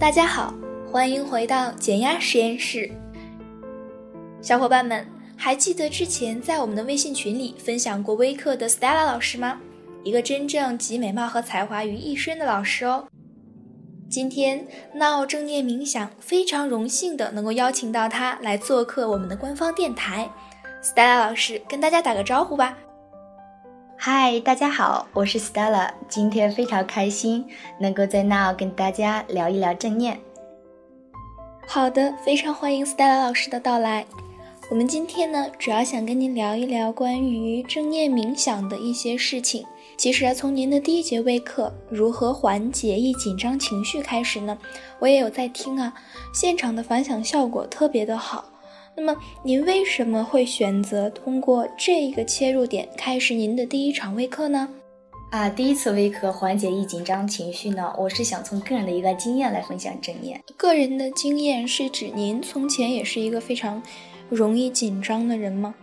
大家好，欢迎回到减压实验室。小伙伴们，还记得之前在我们的微信群里分享过微课的 Stella 老师吗？一个真正集美貌和才华于一身的老师哦。今天闹正念冥想，非常荣幸的能够邀请到他来做客我们的官方电台。Stella 老师跟大家打个招呼吧。嗨，大家好，我是 Stella，今天非常开心能够在那跟大家聊一聊正念。好的，非常欢迎 Stella 老师的到来。我们今天呢，主要想跟您聊一聊关于正念冥想的一些事情。其实啊，从您的第一节微课如何缓解易紧张情绪开始呢，我也有在听啊，现场的反响效果特别的好。那么您为什么会选择通过这一个切入点开始您的第一场微课呢？啊，第一次微课缓解易紧张情绪呢，我是想从个人的一个经验来分享正念。个人的经验是指您从前也是一个非常容易紧张的人吗？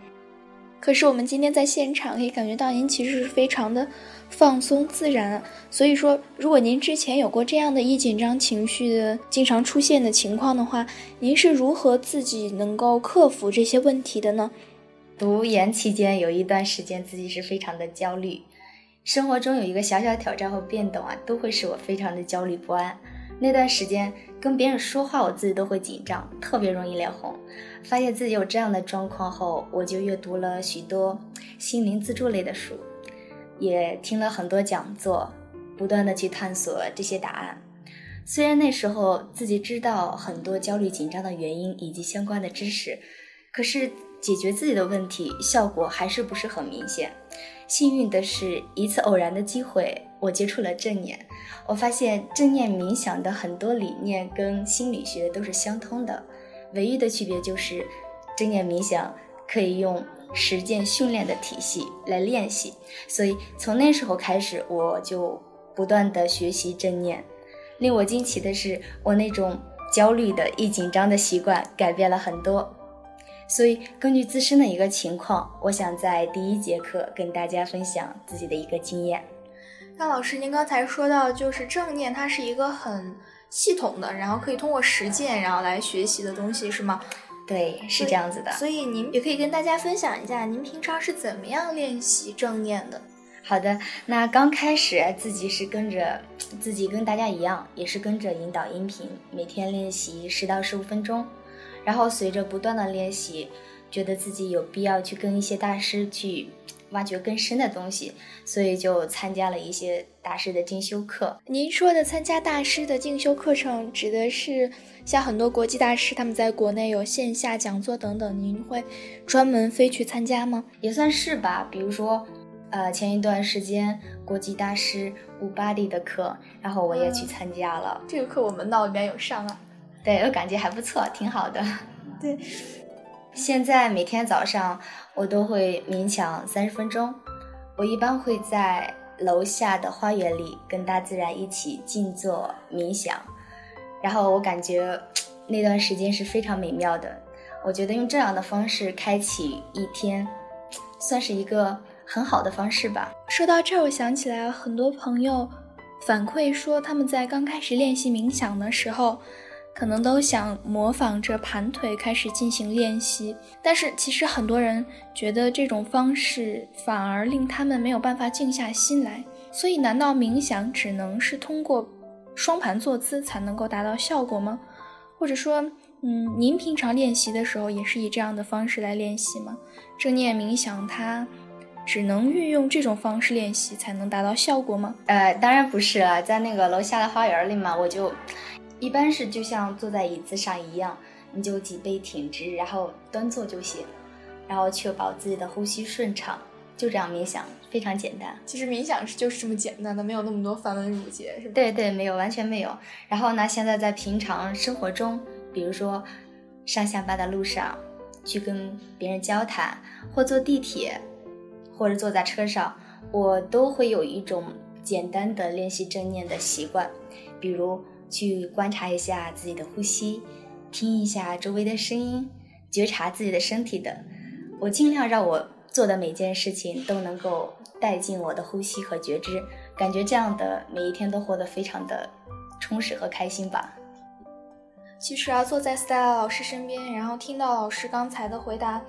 可是我们今天在现场可以感觉到您其实是非常的放松自然。所以说，如果您之前有过这样的易紧张情绪的经常出现的情况的话，您是如何自己能够克服这些问题的呢？读研期间有一段时间自己是非常的焦虑，生活中有一个小小挑战和变动啊，都会使我非常的焦虑不安。那段时间跟别人说话，我自己都会紧张，特别容易脸红。发现自己有这样的状况后，我就阅读了许多心灵自助类的书，也听了很多讲座，不断的去探索这些答案。虽然那时候自己知道很多焦虑紧张的原因以及相关的知识，可是解决自己的问题效果还是不是很明显。幸运的是，一次偶然的机会，我接触了正念。我发现正念冥想的很多理念跟心理学都是相通的，唯一的区别就是正念冥想可以用实践训练的体系来练习。所以从那时候开始，我就不断的学习正念。令我惊奇的是，我那种焦虑的易紧张的习惯改变了很多。所以根据自身的一个情况，我想在第一节课跟大家分享自己的一个经验。那老师，您刚才说到，就是正念，它是一个很系统的，然后可以通过实践，然后来学习的东西，是吗？对，是这样子的。所以您也可以跟大家分享一下，您平常是怎么样练习正念的？好的，那刚开始自己是跟着，自己跟大家一样，也是跟着引导音频，每天练习十到十五分钟，然后随着不断的练习，觉得自己有必要去跟一些大师去。挖掘更深的东西，所以就参加了一些大师的进修课。您说的参加大师的进修课程，指的是像很多国际大师他们在国内有线下讲座等等，您会专门飞去参加吗？也算是吧。比如说，呃，前一段时间国际大师乌巴迪的课，然后我也去参加了。这个课我们闹里面有上啊。对，我感觉还不错，挺好的。对。现在每天早上我都会冥想三十分钟，我一般会在楼下的花园里跟大自然一起静坐冥想，然后我感觉那段时间是非常美妙的。我觉得用这样的方式开启一天，算是一个很好的方式吧。说到这儿，我想起来很多朋友反馈说，他们在刚开始练习冥想的时候。可能都想模仿着盘腿开始进行练习，但是其实很多人觉得这种方式反而令他们没有办法静下心来。所以，难道冥想只能是通过双盘坐姿才能够达到效果吗？或者说，嗯，您平常练习的时候也是以这样的方式来练习吗？正念冥想它只能运用这种方式练习才能达到效果吗？呃，当然不是了，在那个楼下的花园里嘛，我就。一般是就像坐在椅子上一样，你就脊背挺直，然后端坐就行，然后确保自己的呼吸顺畅，就这样冥想，非常简单。其实冥想是就是这么简单的，没有那么多繁文缛节，是吧？对对，没有，完全没有。然后呢，现在在平常生活中，比如说上下班的路上，去跟别人交谈，或坐地铁，或者坐在车上，我都会有一种简单的练习正念的习惯，比如。去观察一下自己的呼吸，听一下周围的声音，觉察自己的身体等。我尽量让我做的每件事情都能够带进我的呼吸和觉知，感觉这样的每一天都活得非常的充实和开心吧。其实啊，坐在 Stella 老师身边，然后听到老师刚才的回答，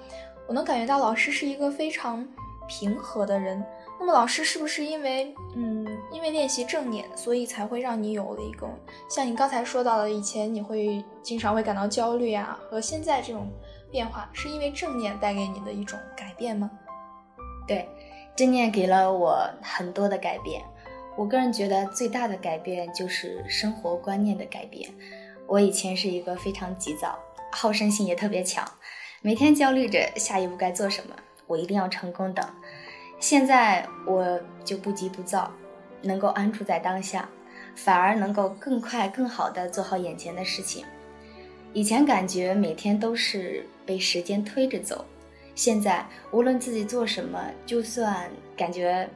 我能感觉到老师是一个非常平和的人。那么，老师是不是因为嗯，因为练习正念，所以才会让你有了一个像你刚才说到的，以前你会经常会感到焦虑啊，和现在这种变化，是因为正念带给你的一种改变吗？对，正念给了我很多的改变。我个人觉得最大的改变就是生活观念的改变。我以前是一个非常急躁、好胜心也特别强，每天焦虑着下一步该做什么，我一定要成功的。现在我就不急不躁，能够安住在当下，反而能够更快、更好的做好眼前的事情。以前感觉每天都是被时间推着走，现在无论自己做什么，就算感觉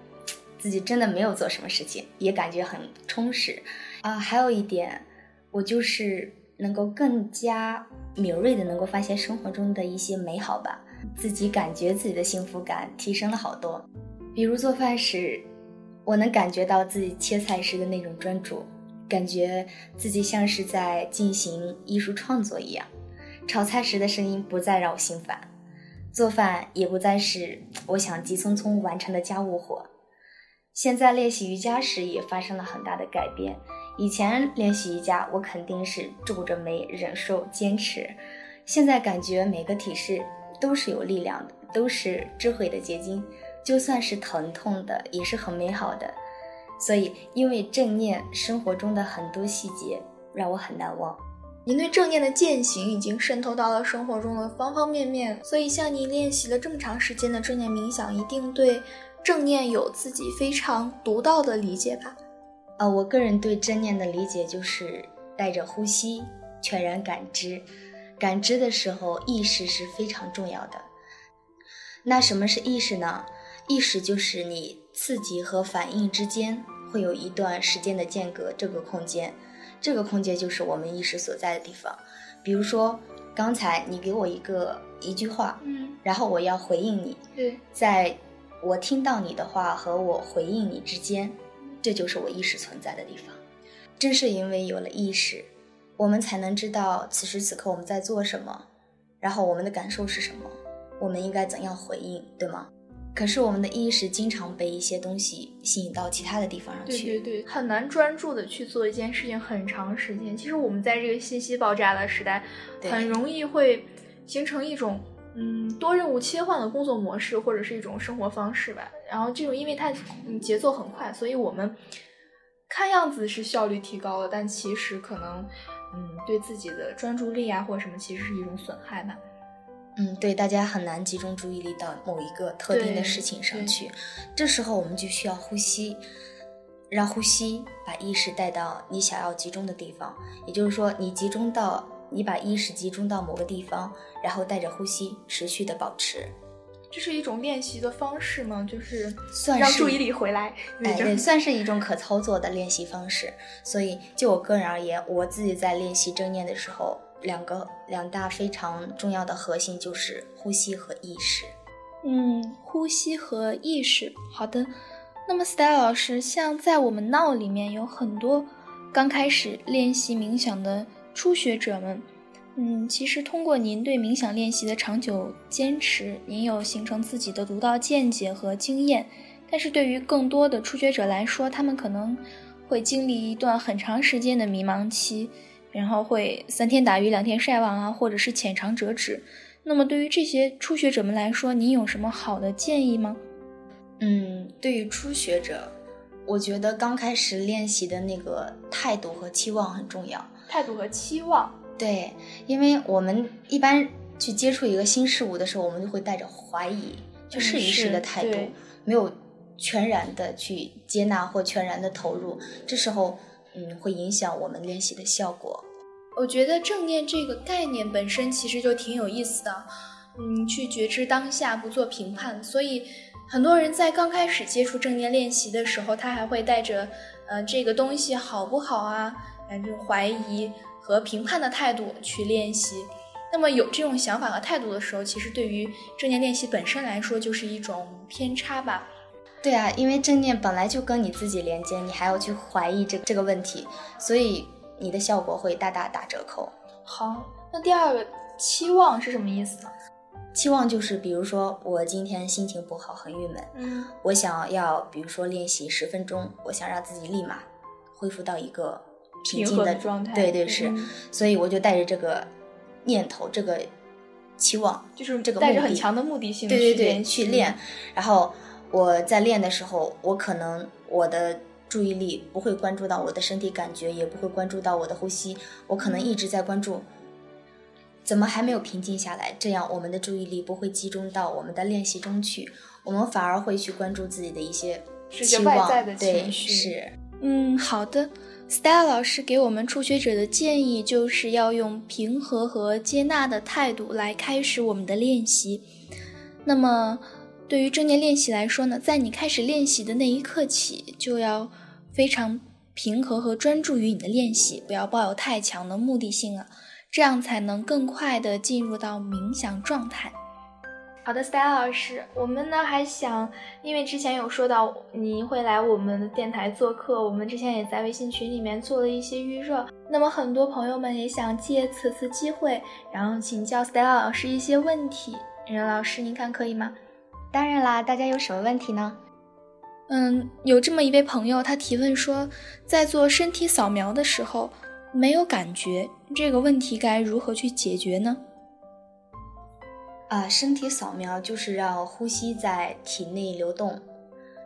自己真的没有做什么事情，也感觉很充实。啊，还有一点。我就是能够更加敏锐的能够发现生活中的一些美好吧，自己感觉自己的幸福感提升了好多。比如做饭时，我能感觉到自己切菜时的那种专注，感觉自己像是在进行艺术创作一样。炒菜时的声音不再让我心烦，做饭也不再是我想急匆匆完成的家务活。现在练习瑜伽时也发生了很大的改变。以前练习瑜伽，我肯定是皱着眉忍受坚持。现在感觉每个体式都是有力量的，都是智慧的结晶。就算是疼痛的，也是很美好的。所以，因为正念，生活中的很多细节让我很难忘。您对正念的践行已经渗透到了生活中的方方面面。所以，像您练习了这么长时间的正念冥想，一定对正念有自己非常独到的理解吧？呃，我个人对正念的理解就是带着呼吸，全然感知。感知的时候，意识是非常重要的。那什么是意识呢？意识就是你刺激和反应之间会有一段时间的间隔，这个空间，这个空间就是我们意识所在的地方。比如说，刚才你给我一个一句话，嗯，然后我要回应你，对，在我听到你的话和我回应你之间。这就是我意识存在的地方。正是因为有了意识，我们才能知道此时此刻我们在做什么，然后我们的感受是什么，我们应该怎样回应，对吗？可是我们的意识经常被一些东西吸引到其他的地方上去，对对对，很难专注的去做一件事情很长时间。其实我们在这个信息爆炸的时代，很容易会形成一种。嗯，多任务切换的工作模式，或者是一种生活方式吧。然后这种，因为它节奏很快，所以我们看样子是效率提高了，但其实可能，嗯，对自己的专注力啊或者什么，其实是一种损害吧。嗯，对，大家很难集中注意力到某一个特定的事情上去。这时候我们就需要呼吸，让呼吸把意识带到你想要集中的地方。也就是说，你集中到。你把意识集中到某个地方，然后带着呼吸持续的保持，这是一种练习的方式吗？就是算让注意力回来，哎，对，算是一种可操作的练习方式。所以就我个人而言，我自己在练习正念的时候，两个两大非常重要的核心就是呼吸和意识。嗯，呼吸和意识，好的。那么 Style 老师，像在我们 Now 里面有很多刚开始练习冥想的。初学者们，嗯，其实通过您对冥想练习的长久坚持，您有形成自己的独到见解和经验。但是对于更多的初学者来说，他们可能会经历一段很长时间的迷茫期，然后会三天打鱼两天晒网啊，或者是浅尝辄止。那么对于这些初学者们来说，您有什么好的建议吗？嗯，对于初学者，我觉得刚开始练习的那个态度和期望很重要。态度和期望，对，因为我们一般去接触一个新事物的时候，我们就会带着怀疑去试一试的态度，没有全然的去接纳或全然的投入，这时候，嗯，会影响我们练习的效果。我觉得正念这个概念本身其实就挺有意思的，嗯，去觉知当下，不做评判，所以很多人在刚开始接触正念练习的时候，他还会带着，呃，这个东西好不好啊？这种怀疑和评判的态度去练习，那么有这种想法和态度的时候，其实对于正念练习本身来说就是一种偏差吧？对啊，因为正念本来就跟你自己连接，你还要去怀疑这这个问题，所以你的效果会大大打折扣。好，那第二个期望是什么意思呢？期望就是，比如说我今天心情不好，很郁闷，嗯，我想要，比如说练习十分钟，我想让自己立马恢复到一个平静的状态。对对是，所以我就带着这个念头，这个期望，就是这个带着很强的目的性，对对对，去练。然后我在练的时候，我可能我的注意力不会关注到我的身体感觉，也不会关注到我的呼吸，我可能一直在关注。怎么还没有平静下来？这样我们的注意力不会集中到我们的练习中去，我们反而会去关注自己的一些期望。对，是。嗯，好的。Stella 老师给我们初学者的建议就是要用平和和接纳的态度来开始我们的练习。那么，对于正念练习来说呢，在你开始练习的那一刻起，就要非常平和和专注于你的练习，不要抱有太强的目的性了。这样才能更快的进入到冥想状态。好的，Stella 老师，我们呢还想，因为之前有说到您会来我们的电台做客，我们之前也在微信群里面做了一些预热。那么很多朋友们也想借此次机会，然后请教 Stella 老师一些问题。任老师，您看可以吗？当然啦，大家有什么问题呢？嗯，有这么一位朋友，他提问说，在做身体扫描的时候。没有感觉，这个问题该如何去解决呢？啊，身体扫描就是让呼吸在体内流动，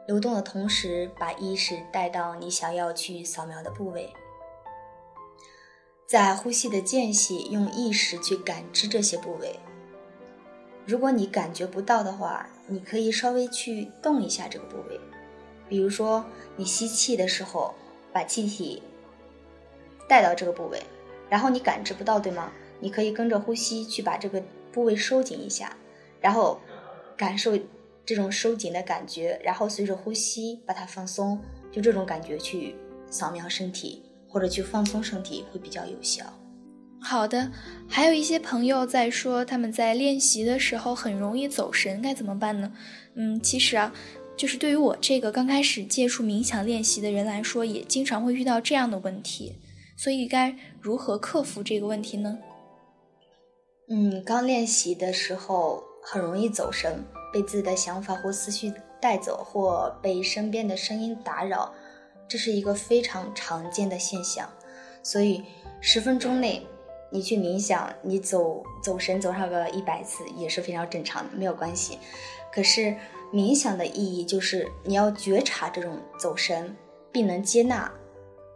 流动的同时把意识带到你想要去扫描的部位，在呼吸的间隙用意识去感知这些部位。如果你感觉不到的话，你可以稍微去动一下这个部位，比如说你吸气的时候，把气体。带到这个部位，然后你感知不到，对吗？你可以跟着呼吸去把这个部位收紧一下，然后感受这种收紧的感觉，然后随着呼吸把它放松，就这种感觉去扫描身体或者去放松身体会比较有效。好的，还有一些朋友在说他们在练习的时候很容易走神，该怎么办呢？嗯，其实啊，就是对于我这个刚开始接触冥想练习的人来说，也经常会遇到这样的问题。所以该如何克服这个问题呢？嗯，刚练习的时候很容易走神，被自己的想法或思绪带走，或被身边的声音打扰，这是一个非常常见的现象。所以十分钟内你去冥想，你走走神走上个一百次也是非常正常的，没有关系。可是冥想的意义就是你要觉察这种走神，并能接纳。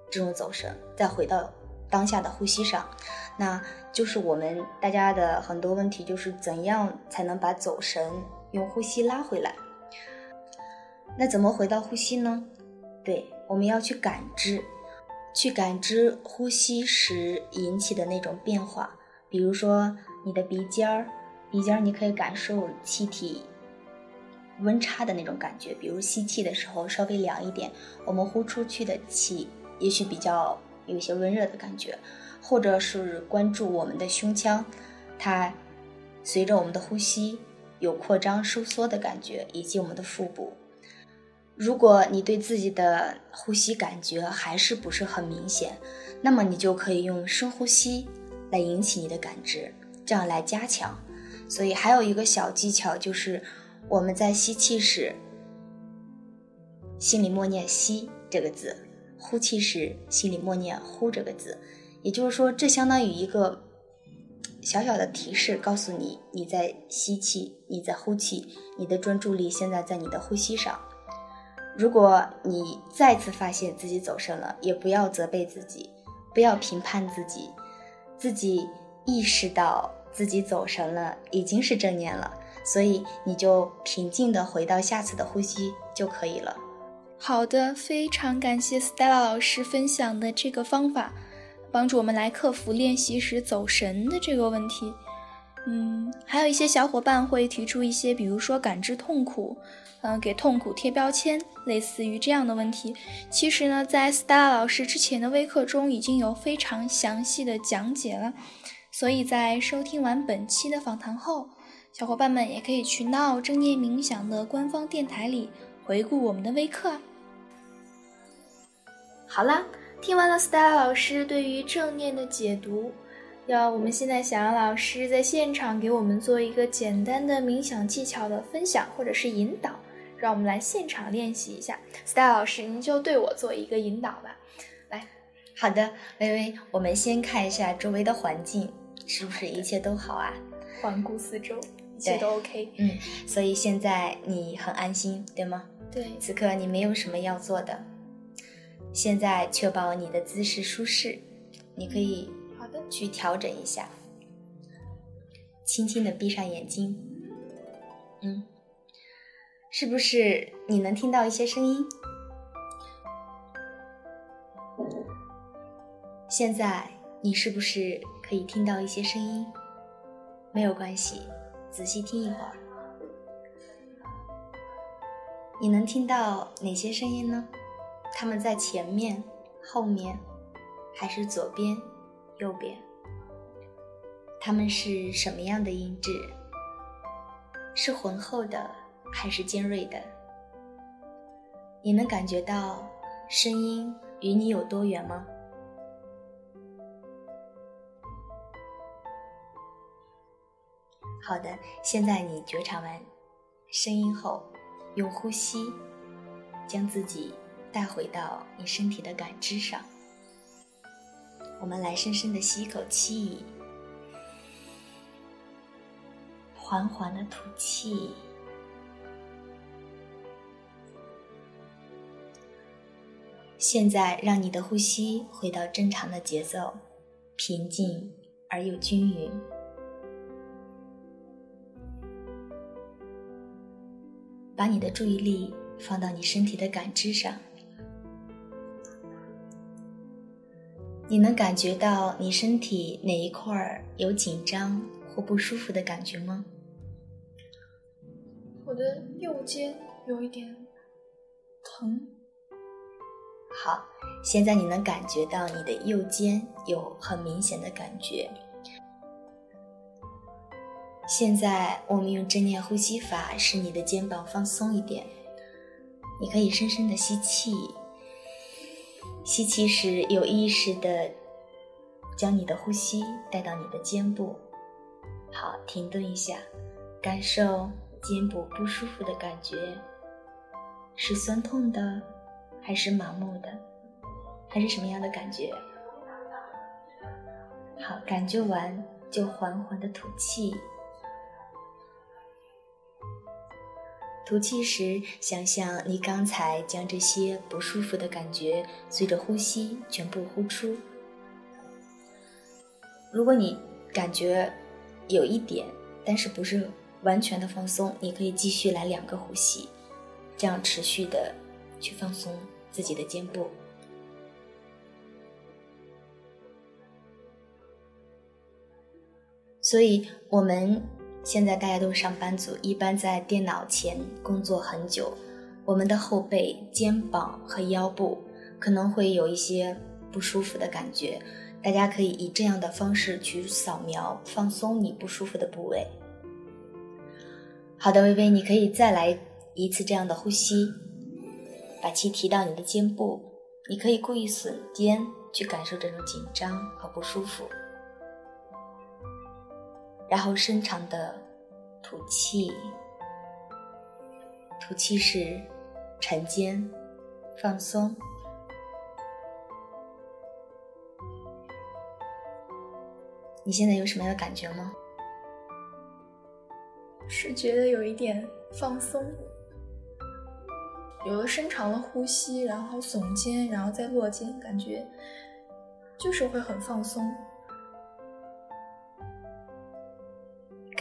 这种走神，再回到当下的呼吸上，那就是我们大家的很多问题，就是怎样才能把走神用呼吸拉回来？那怎么回到呼吸呢？对，我们要去感知，去感知呼吸时引起的那种变化，比如说你的鼻尖儿，鼻尖儿你可以感受气体温差的那种感觉，比如吸气的时候稍微凉一点，我们呼出去的气。也许比较有些温热的感觉，或者是关注我们的胸腔，它随着我们的呼吸有扩张收缩的感觉，以及我们的腹部。如果你对自己的呼吸感觉还是不是很明显，那么你就可以用深呼吸来引起你的感知，这样来加强。所以还有一个小技巧就是我们在吸气时，心里默念“吸”这个字。呼气时，心里默念“呼”这个字，也就是说，这相当于一个小小的提示，告诉你你在吸气，你在呼气，你的专注力现在在你的呼吸上。如果你再次发现自己走神了，也不要责备自己，不要评判自己，自己意识到自己走神了，已经是正念了，所以你就平静的回到下次的呼吸就可以了。好的，非常感谢 Stella 老师分享的这个方法，帮助我们来克服练习时走神的这个问题。嗯，还有一些小伙伴会提出一些，比如说感知痛苦，嗯，给痛苦贴标签，类似于这样的问题。其实呢，在 Stella 老师之前的微课中已经有非常详细的讲解了，所以在收听完本期的访谈后，小伙伴们也可以去闹正念冥想的官方电台里回顾我们的微课。好啦，听完了 Stella 老师对于正念的解读，要我们现在想让老师在现场给我们做一个简单的冥想技巧的分享或者是引导，让我们来现场练习一下。Star 老师，您就对我做一个引导吧。来，好的，微微，我们先看一下周围的环境，是不是一切都好啊？环顾四周，一切都 OK。嗯，所以现在你很安心，对吗？对，此刻你没有什么要做的，现在确保你的姿势舒适，你可以。去调整一下，轻轻的闭上眼睛，嗯，是不是你能听到一些声音？现在你是不是可以听到一些声音？没有关系，仔细听一会儿。你能听到哪些声音呢？他们在前面、后面，还是左边？右边，它们是什么样的音质？是浑厚的还是尖锐的？你能感觉到声音与你有多远吗？好的，现在你觉察完声音后，用呼吸将自己带回到你身体的感知上。我们来深深的吸一口气，缓缓的吐气。现在让你的呼吸回到正常的节奏，平静而又均匀。把你的注意力放到你身体的感知上。你能感觉到你身体哪一块儿有紧张或不舒服的感觉吗？我的右肩有一点疼。好，现在你能感觉到你的右肩有很明显的感觉。现在我们用正念呼吸法，使你的肩膀放松一点。你可以深深的吸气。吸气时，有意识的将你的呼吸带到你的肩部。好，停顿一下，感受肩部不舒服的感觉，是酸痛的，还是麻木的，还是什么样的感觉？好，感觉完就缓缓的吐气。吐气时，想象你刚才将这些不舒服的感觉随着呼吸全部呼出。如果你感觉有一点，但是不是完全的放松，你可以继续来两个呼吸，这样持续的去放松自己的肩部。所以，我们。现在大家都是上班族，一般在电脑前工作很久，我们的后背、肩膀和腰部可能会有一些不舒服的感觉。大家可以以这样的方式去扫描放松你不舒服的部位。好的，微微，你可以再来一次这样的呼吸，把气提到你的肩部，你可以故意耸肩去感受这种紧张和不舒服。然后深长的吐气，吐气时沉肩放松。你现在有什么样的感觉吗？是觉得有一点放松，有了深长的呼吸，然后耸肩，然后再落肩，感觉就是会很放松。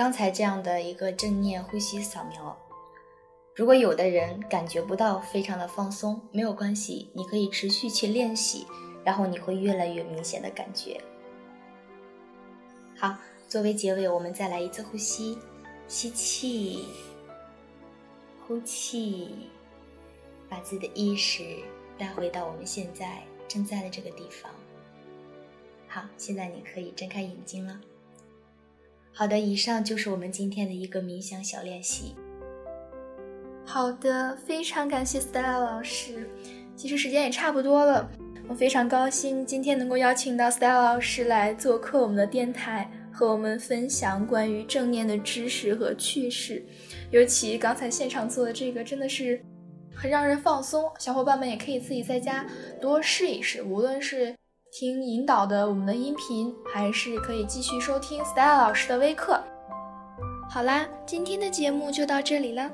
刚才这样的一个正念呼吸扫描，如果有的人感觉不到非常的放松，没有关系，你可以持续去练习，然后你会越来越明显的感觉。好，作为结尾，我们再来一次呼吸，吸气，呼气，把自己的意识带回到我们现在正在的这个地方。好，现在你可以睁开眼睛了。好的，以上就是我们今天的一个冥想小练习。好的，非常感谢 Stella 老师。其实时间也差不多了，我非常高兴今天能够邀请到 Stella 老师来做客我们的电台，和我们分享关于正念的知识和趣事。尤其刚才现场做的这个，真的是很让人放松。小伙伴们也可以自己在家多试一试，无论是听引导的我们的音频，还是可以继续收听 Stella 老师的微课。好啦，今天的节目就到这里了。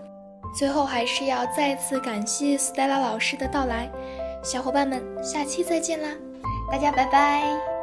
最后还是要再次感谢 Stella 老师的到来。小伙伴们，下期再见啦！大家拜拜。